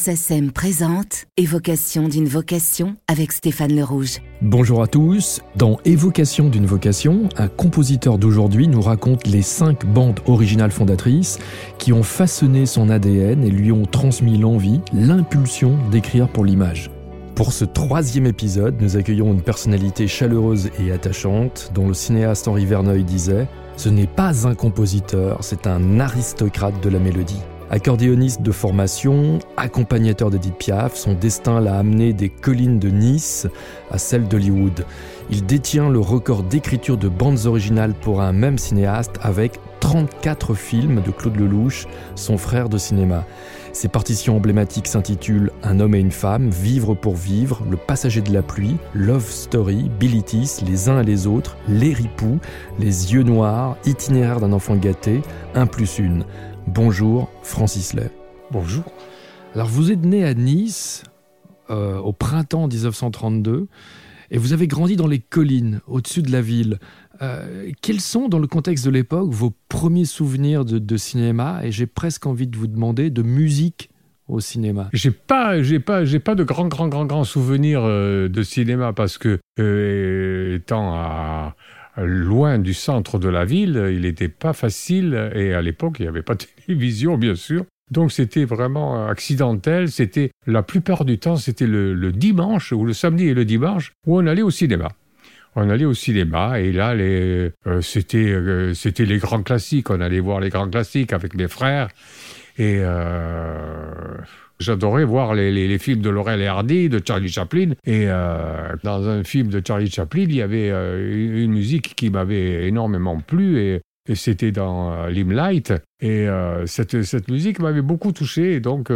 SACEM présente Évocation d'une vocation avec Stéphane Le Rouge. Bonjour à tous. Dans Évocation d'une vocation, un compositeur d'aujourd'hui nous raconte les cinq bandes originales fondatrices qui ont façonné son ADN et lui ont transmis l'envie, l'impulsion d'écrire pour l'image. Pour ce troisième épisode, nous accueillons une personnalité chaleureuse et attachante dont le cinéaste Henri Verneuil disait ⁇ Ce n'est pas un compositeur, c'est un aristocrate de la mélodie ⁇ Accordéoniste de formation, accompagnateur d'Edith Piaf, son destin l'a amené des collines de Nice à celles d'Hollywood. Il détient le record d'écriture de bandes originales pour un même cinéaste avec 34 films de Claude Lelouch, son frère de cinéma. Ses partitions emblématiques s'intitulent Un homme et une femme, Vivre pour vivre, Le passager de la pluie, Love Story, Bilitis, Les uns et les autres, Les ripoux, Les yeux noirs, Itinéraire d'un enfant gâté, Un plus une. Bonjour Francis Lay. Bonjour. Alors vous êtes né à Nice euh, au printemps 1932 et vous avez grandi dans les collines au-dessus de la ville. Euh, quels sont, dans le contexte de l'époque, vos premiers souvenirs de, cinéma? Et j'ai presque envie de vous demander de musique au cinéma. J'ai pas, j'ai pas, j'ai pas de grands, grands, grands, grands souvenirs euh, de cinéma parce que étant à loin du centre de la ville, il n'était pas facile, et à l'époque, il n'y avait pas de télévision, bien sûr. Donc c'était vraiment accidentel, c'était la plupart du temps, c'était le, dimanche, ou le samedi et le dimanche, où on allait au cinéma. On allait au cinéma et là, euh, c'était, euh, c'était les grands classiques. On allait voir les grands classiques avec mes frères. Et euh, J'adorais voir les, films de Laurel et Hardy, de Charlie Chaplin. Et euh, dans un film de Charlie Chaplin, il y avait euh, une musique qui m'avait énormément plu et, c'était dans euh, Limelight. Et cette, musique m'avait beaucoup touché. Donc,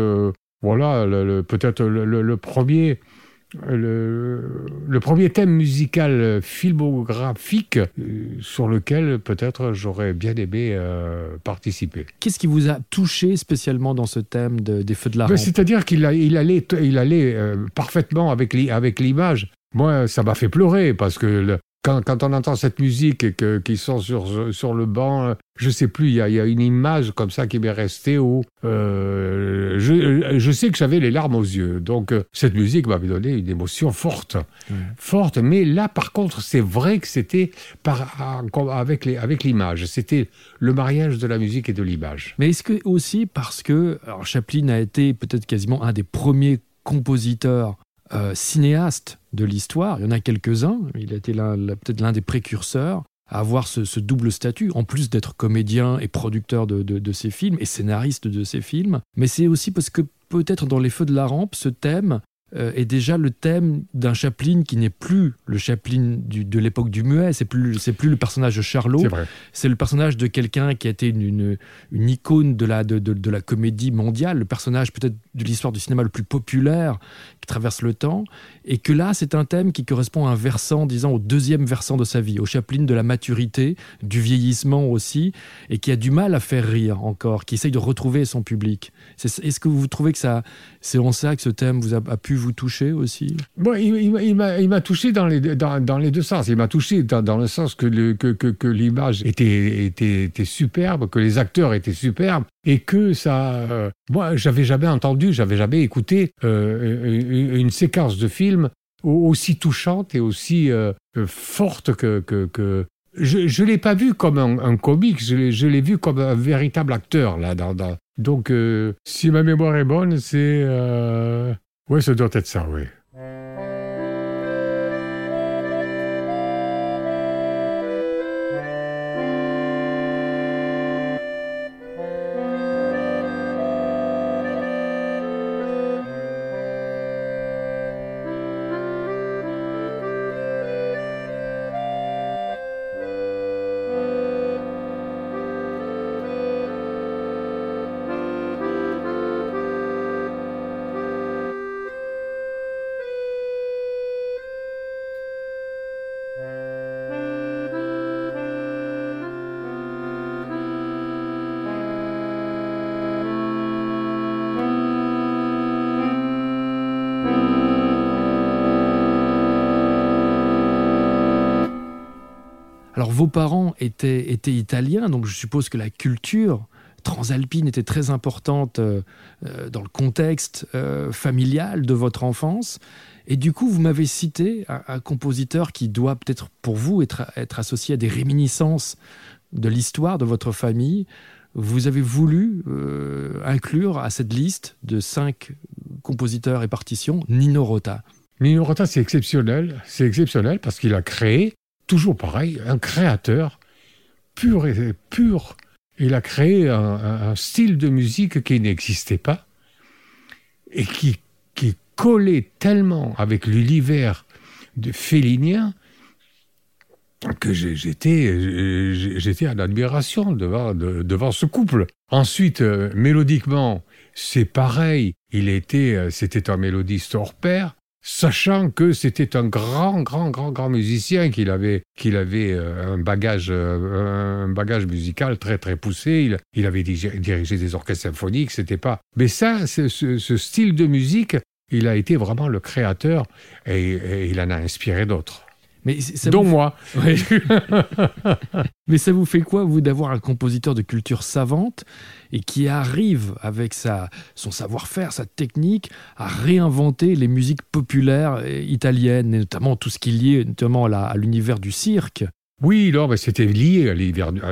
voilà, peut-être le, premier le, premier thème musical filmographique euh, sur lequel peut-être j'aurais bien aimé euh, participer. Qu'est-ce qui vous a touché spécialement dans ce thème des Feux de la ben, C'est-à-dire qu'il il allait, il allait euh, parfaitement avec l'image. Moi, ça m'a fait pleurer parce que quand, on entend cette musique et qu'ils sont sur, sur le banc, je sais plus, il y a, une image comme ça qui m'est restée où euh, je, sais que j'avais les larmes aux yeux. Donc euh, cette musique m'avait donné une émotion forte, forte. Mais là, par contre, c'est vrai que c'était avec, les, avec l'image. C'était le mariage de la musique et de l'image. Mais est-ce que aussi parce que alors Chaplin a été peut-être quasiment un des premiers compositeurs euh, cinéaste de l'histoire. Il y en a quelques-uns. Il a été peut-être l'un des précurseurs à avoir ce, double statut, en plus d'être comédien et producteur de, de, ses films et scénariste de ses films. Mais c'est aussi parce que peut-être dans Les Feux de la Rampe, ce thème euh, est déjà le thème d'un Chaplin qui n'est plus le Chaplin de l'époque du muet, c'est plus c'est plus le personnage de Charlot, c'est le personnage de quelqu'un qui a été une, une, icône de la, de, de, la comédie mondiale, le personnage peut-être de l'histoire du cinéma le plus populaire traverse le temps, et que là c'est un thème qui correspond à un versant, disons au deuxième versant de sa vie, au Chaplin de la maturité, du vieillissement aussi, et qui a du mal à faire rire encore, qui essaye de retrouver son public. Est-ce que vous trouvez que ça, c'est en ça que ce thème vous a, pu vous toucher aussi? Bon, Il, il m'a touché dans les, dans, dans, les deux sens. Il m'a touché dans, dans, le sens que, le, que, que, que l'image était, était, était, superbe, que les acteurs étaient superbes, et que ça... Euh, moi, j'avais jamais entendu, j'avais jamais écouté euh, séquence de film aussi touchante et aussi euh, forte que, je ne l'ai pas vu comme un, comique, je l'ai vu comme un véritable acteur. là. Dans. Donc, si ma mémoire est bonne, c'est... Oui, ça doit être ça, oui. Alors vos parents étaient, étaient italiens, donc je suppose que la culture transalpine était très importante euh, euh, dans le contexte familial de votre enfance. Et du coup, vous m'avez cité un, compositeur qui doit peut-être pour vous être associé à des réminiscences de l'histoire de votre famille. Vous avez voulu inclure à cette liste de cinq compositeurs et partitions Nino Rota. Nino Rota, c'est exceptionnel. C'est exceptionnel parce qu'il a créé, toujours pareil, un créateur pur et pur. Il a créé un, style de musique qui n'existait pas et qui, qui collait tellement avec l'univers de félinien que j'étais j'étais en admiration devant, devant ce couple. Ensuite, euh, mélodiquement, c'est pareil. Il était, euh, c'était un mélodiste hors pair sachant que c'était un grand, grand, grand, grand musicien, qu'il avait, qu'il avait euh, un bagage, euh, un bagage musical très, très poussé. Il, avait dirigé des orchestres symphoniques. C'était pas. Mais ça, ce, ce, style de musique, il a été vraiment le créateur et il en a inspiré d'autres. Mais dont moi. Mais ça vous fait quoi, vous, d'avoir un compositeur de culture savante et qui arrive, avec sa, son savoir-faire, sa technique, à réinventer les musiques populaires italiennes, et notamment tout ce qui est lié notamment à l'univers du cirque? Oui, c'était lié à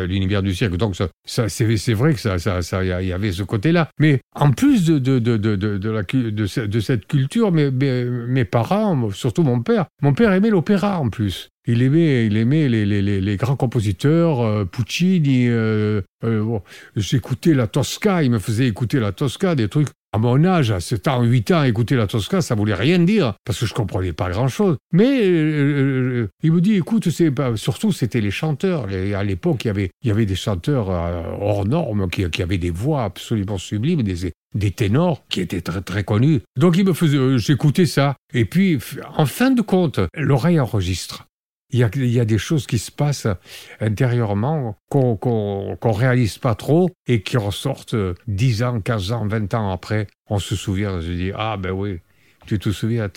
l'univers du cirque. Donc, c'est vrai que ça, ça, y avait ce côté-là. Mais en plus de, cette culture, mes, parents, surtout mon père, mon père aimait l'opéra en plus. Il aimait, les, grands compositeurs, euh, Puccini. Euh, euh, J'écoutais la Tosca, il me faisait écouter la Tosca, des trucs à mon âge, à 7 ans, 8 ans, écouter la Tosca, ça voulait rien dire, parce que je comprenais pas grand-chose. Mais euh, euh, il me dit, écoute, surtout c'était les chanteurs. à l'époque, il y avait, des chanteurs euh, hors normes qui, avaient des voix absolument sublimes, des, des ténors qui étaient très très connus. Donc il me faisait, j'écoutais ça. Et puis, en fin de compte, l'oreille enregistre il y, a, des choses qui se passent intérieurement qu'on ne réalise pas trop et qui ressortent 10 ans, 15 ans, 20 ans après. On se souvient, je dis, ah ben oui, tu te souviens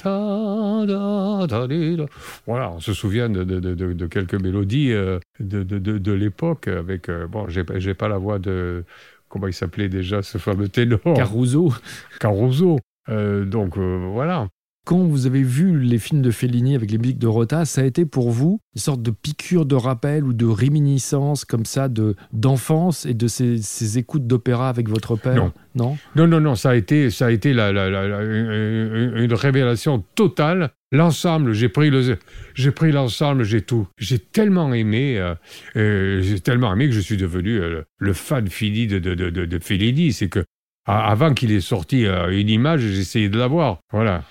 Voilà, on se souvient de, quelques mélodies euh, de, l'époque avec... Euh, bon, j'ai pas la voix de... Comment il s'appelait déjà ce fameux ténor? Caruso. Caruso. Euh, donc voilà. Quand vous avez vu les films de Fellini avec les musiques de Rota, ça a été pour vous une sorte de piqûre de rappel ou de réminiscence comme ça de d'enfance et de ces, écoutes d'opéra avec votre père? Non. Non, non, non, non, ça a été, ça a été la, une révélation totale. L'ensemble, j'ai pris le, j'ai pris l'ensemble, j'ai tout. J'ai tellement aimé, euh, euh, j'ai tellement aimé que je suis devenu euh, le fan fini de, de, de, de Fellini. C'est que avant qu'il ait sorti une image, j'essayais de la voir. Voilà.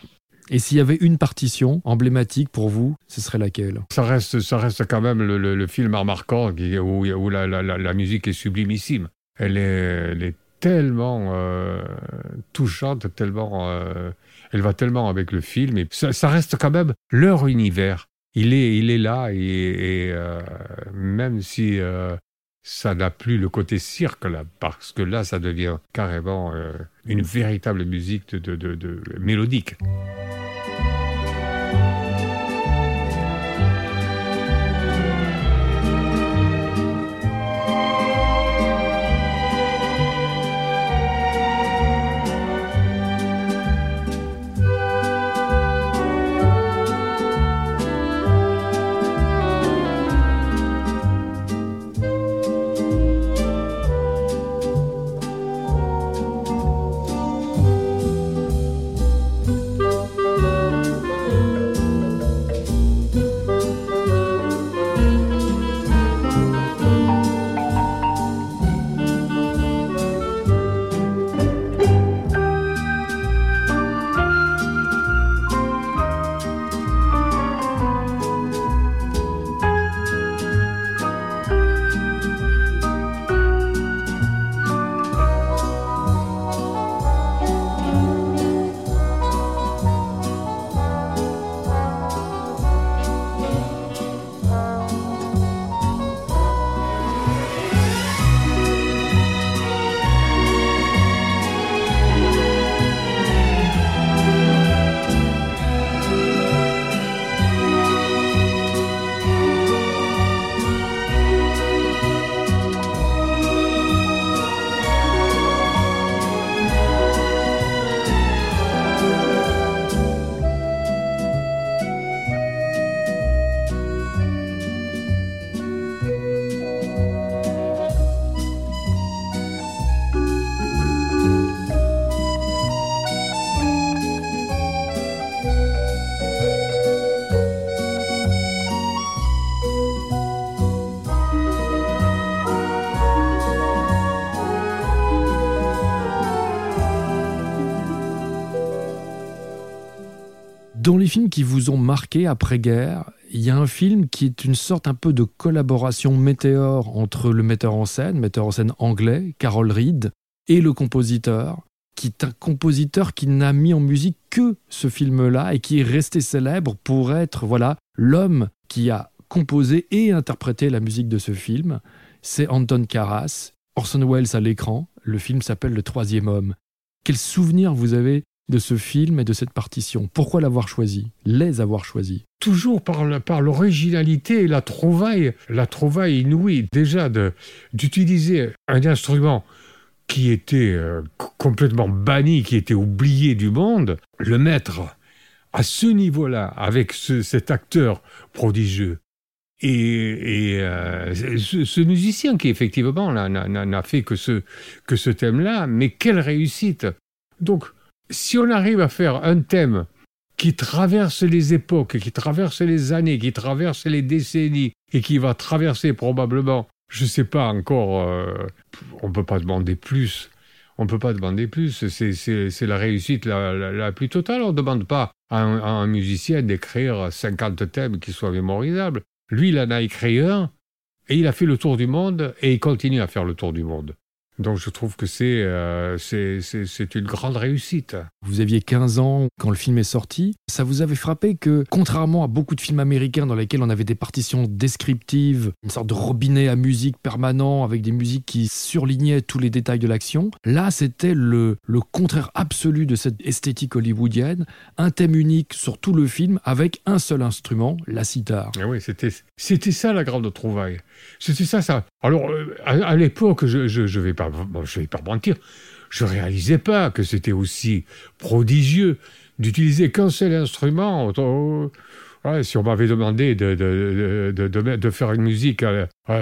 Et s'il y avait une partition emblématique pour vous, ce serait laquelle? Ça reste, ça reste quand même le, film art marquant où, où la, musique est sublimissime. Elle est, elle est tellement euh, touchante, tellement, euh, elle va tellement avec le film. Et ça, reste quand même leur univers. Il est, il est là et, euh, même si ça n'a plus le côté cirque là, parce que là, ça devient carrément une véritable musique mélodique. Dans les films qui vous ont marqué après-guerre, il y a un film qui est une sorte un peu de collaboration météore entre le metteur en scène, metteur en scène anglais, Carol Reed, et le compositeur, qui est un compositeur qui n'a mis en musique que ce film-là et qui est resté célèbre pour être voilà l'homme qui a composé et interprété la musique de ce film. C'est Anton Karas, Orson Welles à l'écran. Le film s'appelle Le Troisième Homme. Quel souvenir vous avez de ce film et de cette partition. Pourquoi l'avoir choisi? Les avoir choisis Toujours par, l'originalité et la trouvaille, la trouvaille inouïe. Déjà d'utiliser un instrument qui était euh, complètement banni, qui était oublié du monde, le mettre à ce niveau-là, avec cet acteur prodigieux, et, euh, ce, musicien qui effectivement n'a fait que ce, que ce thème-là, mais quelle réussite! Donc, si on arrive à faire un thème qui traverse les époques, qui traverse les années, qui traverse les décennies, et qui va traverser probablement je ne sais pas encore, euh, on ne peut pas demander plus. On ne peut pas demander plus. C'est la réussite la, plus totale. On ne demande pas à un, musicien d'écrire 50 thèmes qui soient mémorisables. Lui, il en a écrit un, et il a fait le tour du monde, et il continue à faire le tour du monde. Donc je trouve que euh, c'est c'est une grande réussite. Vous aviez 15 ans quand le film est sorti. Ça vous avait frappé que, contrairement à beaucoup de films américains dans lesquels on avait des partitions descriptives, une sorte de robinet à musique permanent avec des musiques qui surlignaient tous les détails de l'action, là c'était le, le contraire absolu de cette esthétique hollywoodienne, un thème unique sur tout le film avec un seul instrument, la sitar. Et eh oui, c'était ça la grande trouvaille. C'était ça, ça. Alors, euh, à, l'époque, je ne vais, pas, je vais pas mentir, je réalisais pas que c'était aussi prodigieux d'utiliser qu'un seul instrument. si on m'avait demandé de, faire une musique,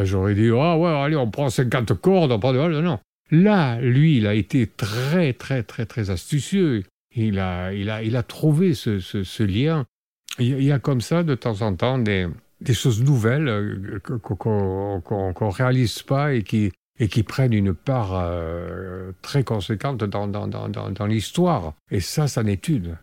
j'aurais dit Ah ouais, allez, on prend 50 cordes, on prend de. Non. Là, lui, il a été très, très, très, très astucieux. Il a, il a, il a trouvé ce, lien. Il y a comme ça, de temps en temps, des, des choses nouvelles euh, qu'on ne réalise pas et qui, et qui prennent une part euh, très conséquente dans, l'histoire. Et ça, ça n'est une.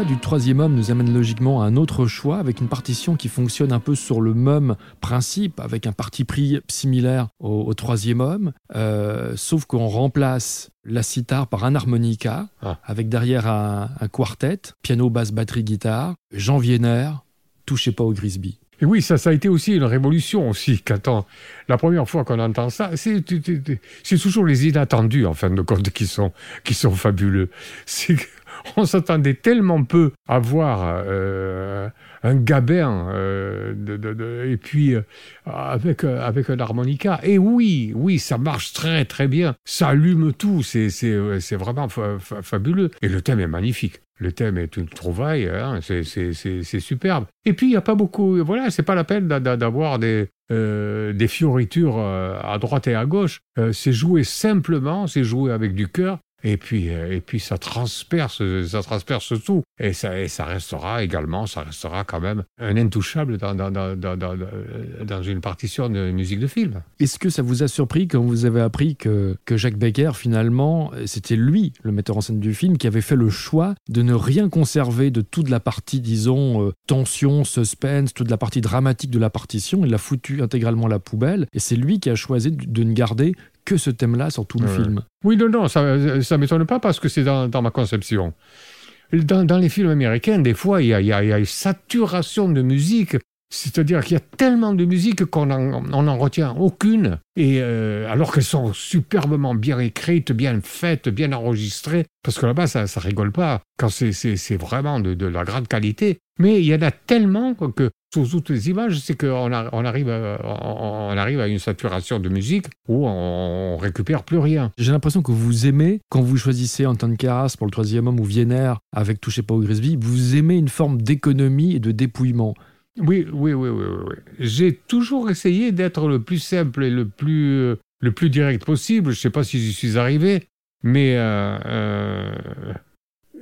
Du troisième homme nous amène logiquement à un autre choix avec une partition qui fonctionne un peu sur le même principe, avec un parti pris similaire au, troisième homme, euh, sauf qu'on remplace la sitar par un harmonica, ah. avec derrière un, quartet, piano, basse, batterie, guitare, Jean Vienner, touchez pas au Grisby. Et oui, ça, a été aussi une révolution aussi. Quand la première fois qu'on entend ça, c'est toujours les inattendus en fin de compte qui sont fabuleux. On s'attendait tellement peu à voir euh, un gabin euh, et puis euh, avec avec un harmonica. Et oui, oui, ça marche très très bien. Ça allume tout. C'est c'est vraiment fabuleux. Et le thème est magnifique. Le thème est une trouvaille, hein, c'est superbe. Et puis, il n'y a pas beaucoup, voilà, c'est pas la peine d'avoir des, des fioritures à droite et à gauche. c'est joué simplement, c'est joué avec du cœur. Et puis, et puis ça transperce, ça transperce tout. Et ça, ça restera également, ça restera quand même un intouchable dans, dans une partition de musique de film. Est-ce que ça vous a surpris quand vous avez appris que, que Jacques Becker, finalement, c'était lui, le metteur en scène du film, qui avait fait le choix de ne rien conserver de toute la partie, disons, euh, tension, suspense, toute la partie dramatique de la partition? Il l'a foutu intégralement à la poubelle. Et c'est lui qui a choisi de ne garder que ce thème-là sur tout le film. Oui, non, non, ça ne m'étonne pas parce que c'est dans, dans, ma conception. Dans, dans, les films américains, des fois, il y y a une saturation de musique. C'est-à-dire qu'il y a tellement de musique qu'on n'en retient aucune, et euh, alors qu'elles sont superbement bien écrites, bien faites, bien enregistrées, parce que là-bas, ça, ça rigole pas, quand c'est vraiment de, de, la grande qualité. Mais il y en a tellement que sur toutes les images, c'est qu'on on arrive, à, on arrive à une saturation de musique où on, récupère plus rien. J'ai l'impression que vous aimez, quand vous choisissez Anton Karas pour le troisième homme ou Vienner avec Touchez pas au Grisby, vous aimez une forme d'économie et de dépouillement. Oui, oui, oui, oui, oui. J'ai toujours essayé d'être le plus simple et le plus, le plus direct possible. Je ne sais pas si j'y suis arrivé, mais euh, euh,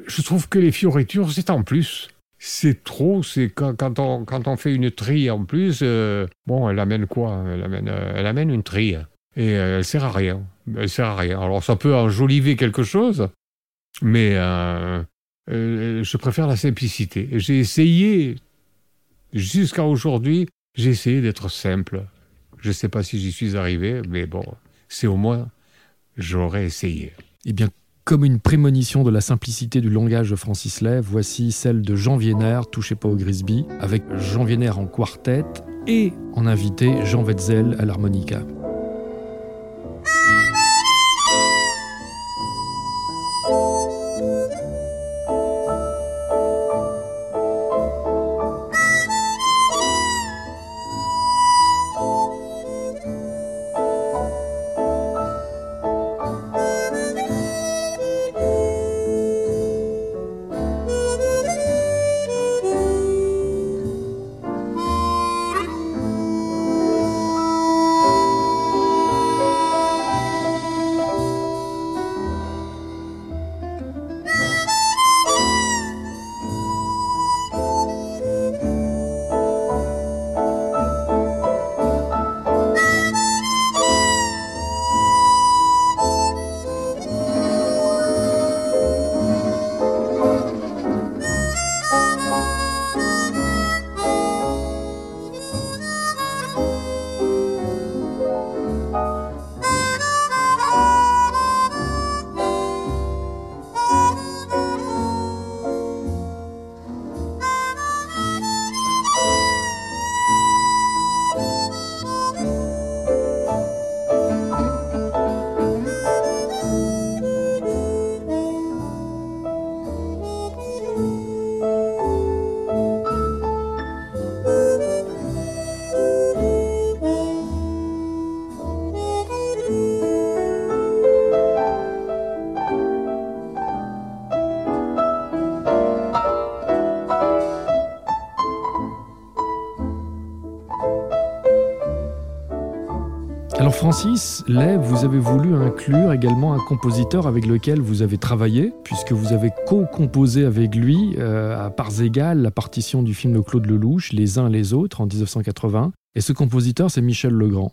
je trouve que les fioritures, c'est en plus c'est trop, c'est quand, quand, on, quand on fait une trille en plus, euh, bon, elle amène quoi? Elle amène, elle amène une trille. Et euh, elle sert à rien. Elle sert à rien. Alors ça peut enjoliver quelque chose, mais je préfère la simplicité. J'ai essayé, jusqu'à aujourd'hui, j'ai essayé d'être simple. Je ne sais pas si j'y suis arrivé, mais bon, c'est au moins, j'aurais essayé. Eh bien, comme une prémonition de la simplicité du langage de Francis Lay, voici celle de Jean Vienner, touché pas au Grisby, avec Jean Vienner en quartet et en invité Jean Wetzel à l'harmonica. Francis Lay, vous avez voulu inclure également un compositeur avec lequel vous avez travaillé, puisque vous avez co-composé avec lui, euh, à parts égales, la partition du film de Claude Lelouch, Les uns les autres, en 1980. Et ce compositeur, c'est Michel Legrand.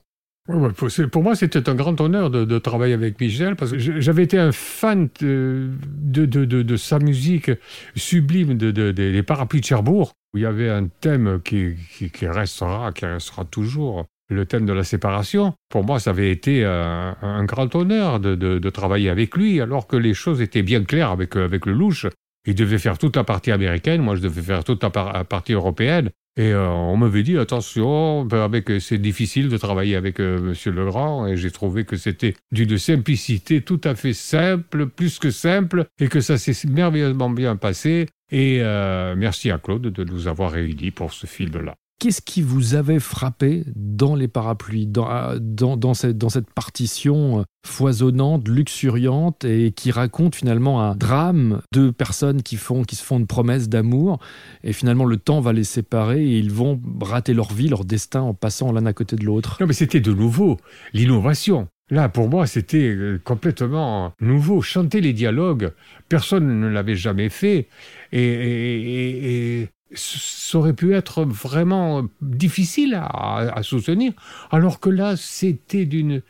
Pour moi, c'était un grand honneur de, travailler avec Michel parce que j'avais été un fan de, sa musique sublime des Parapluies de Cherbourg, où il y avait un thème qui restera, qui restera toujours le thème de la séparation. Pour moi, ça avait été un, grand honneur de, travailler avec lui, alors que les choses étaient bien claires avec, avec le louche. Il devait faire toute la partie américaine, moi je devais faire toute la, partie européenne. Et euh, on m'avait dit attention, ben, c'est difficile de travailler avec. Euh, Monsieur Legrand. Et j'ai trouvé que c'était d'une simplicité tout à fait simple, plus que simple, et que ça s'est merveilleusement bien passé. Et euh, merci à Claude de nous avoir réunis pour ce film-là. Qu'est-ce qui vous avait frappé dans les parapluies, dans, euh, cette, partition foisonnante, luxuriante et qui raconte finalement un drame de personnes qui, font, qui se font une promesse d'amour et finalement le temps va les séparer et ils vont rater leur vie, leur destin en passant l'un à côté de l'autre? Non mais c'était de nouveau, l'innovation. Là, pour moi, c'était euh, complètement nouveau. Chanter les dialogues, personne ne l'avait jamais fait. Et, ça aurait pu être vraiment difficile à, soutenir. Alors que là, c'était d'une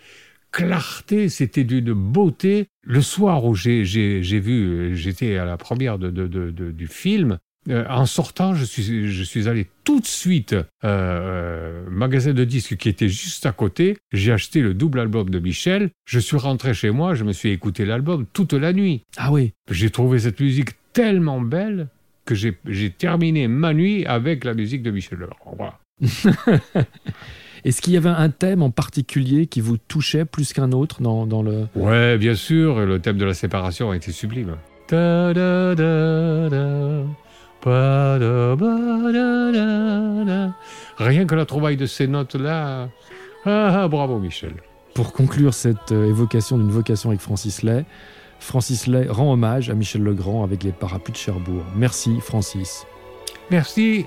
clarté, c'était d'une beauté. Le soir où j'ai vu, j'étais à la première du film, euh, en sortant, je suis, je suis allé tout de suite euh, euh, magasin de disques qui était juste à côté. J'ai acheté le double album de Michel. Je suis rentré chez moi, je me suis écouté l'album toute la nuit. Ah oui. J'ai trouvé cette musique tellement belle que j'ai terminé ma nuit avec la musique de Michel Legrand. Voilà. Est-ce qu'il y avait un thème en particulier qui vous touchait plus qu'un autre dans, dans le... Ouais, bien sûr, le thème de la séparation a été sublime. Da, da, da, Rien que la trouvaille de ces notes-là. Ah, ah, bravo Michel. Pour conclure cette euh, évocation d'une vocation avec Francis Lay, Francis Lay rend hommage à Michel Legrand avec les parapluies de Cherbourg. Merci Francis. Merci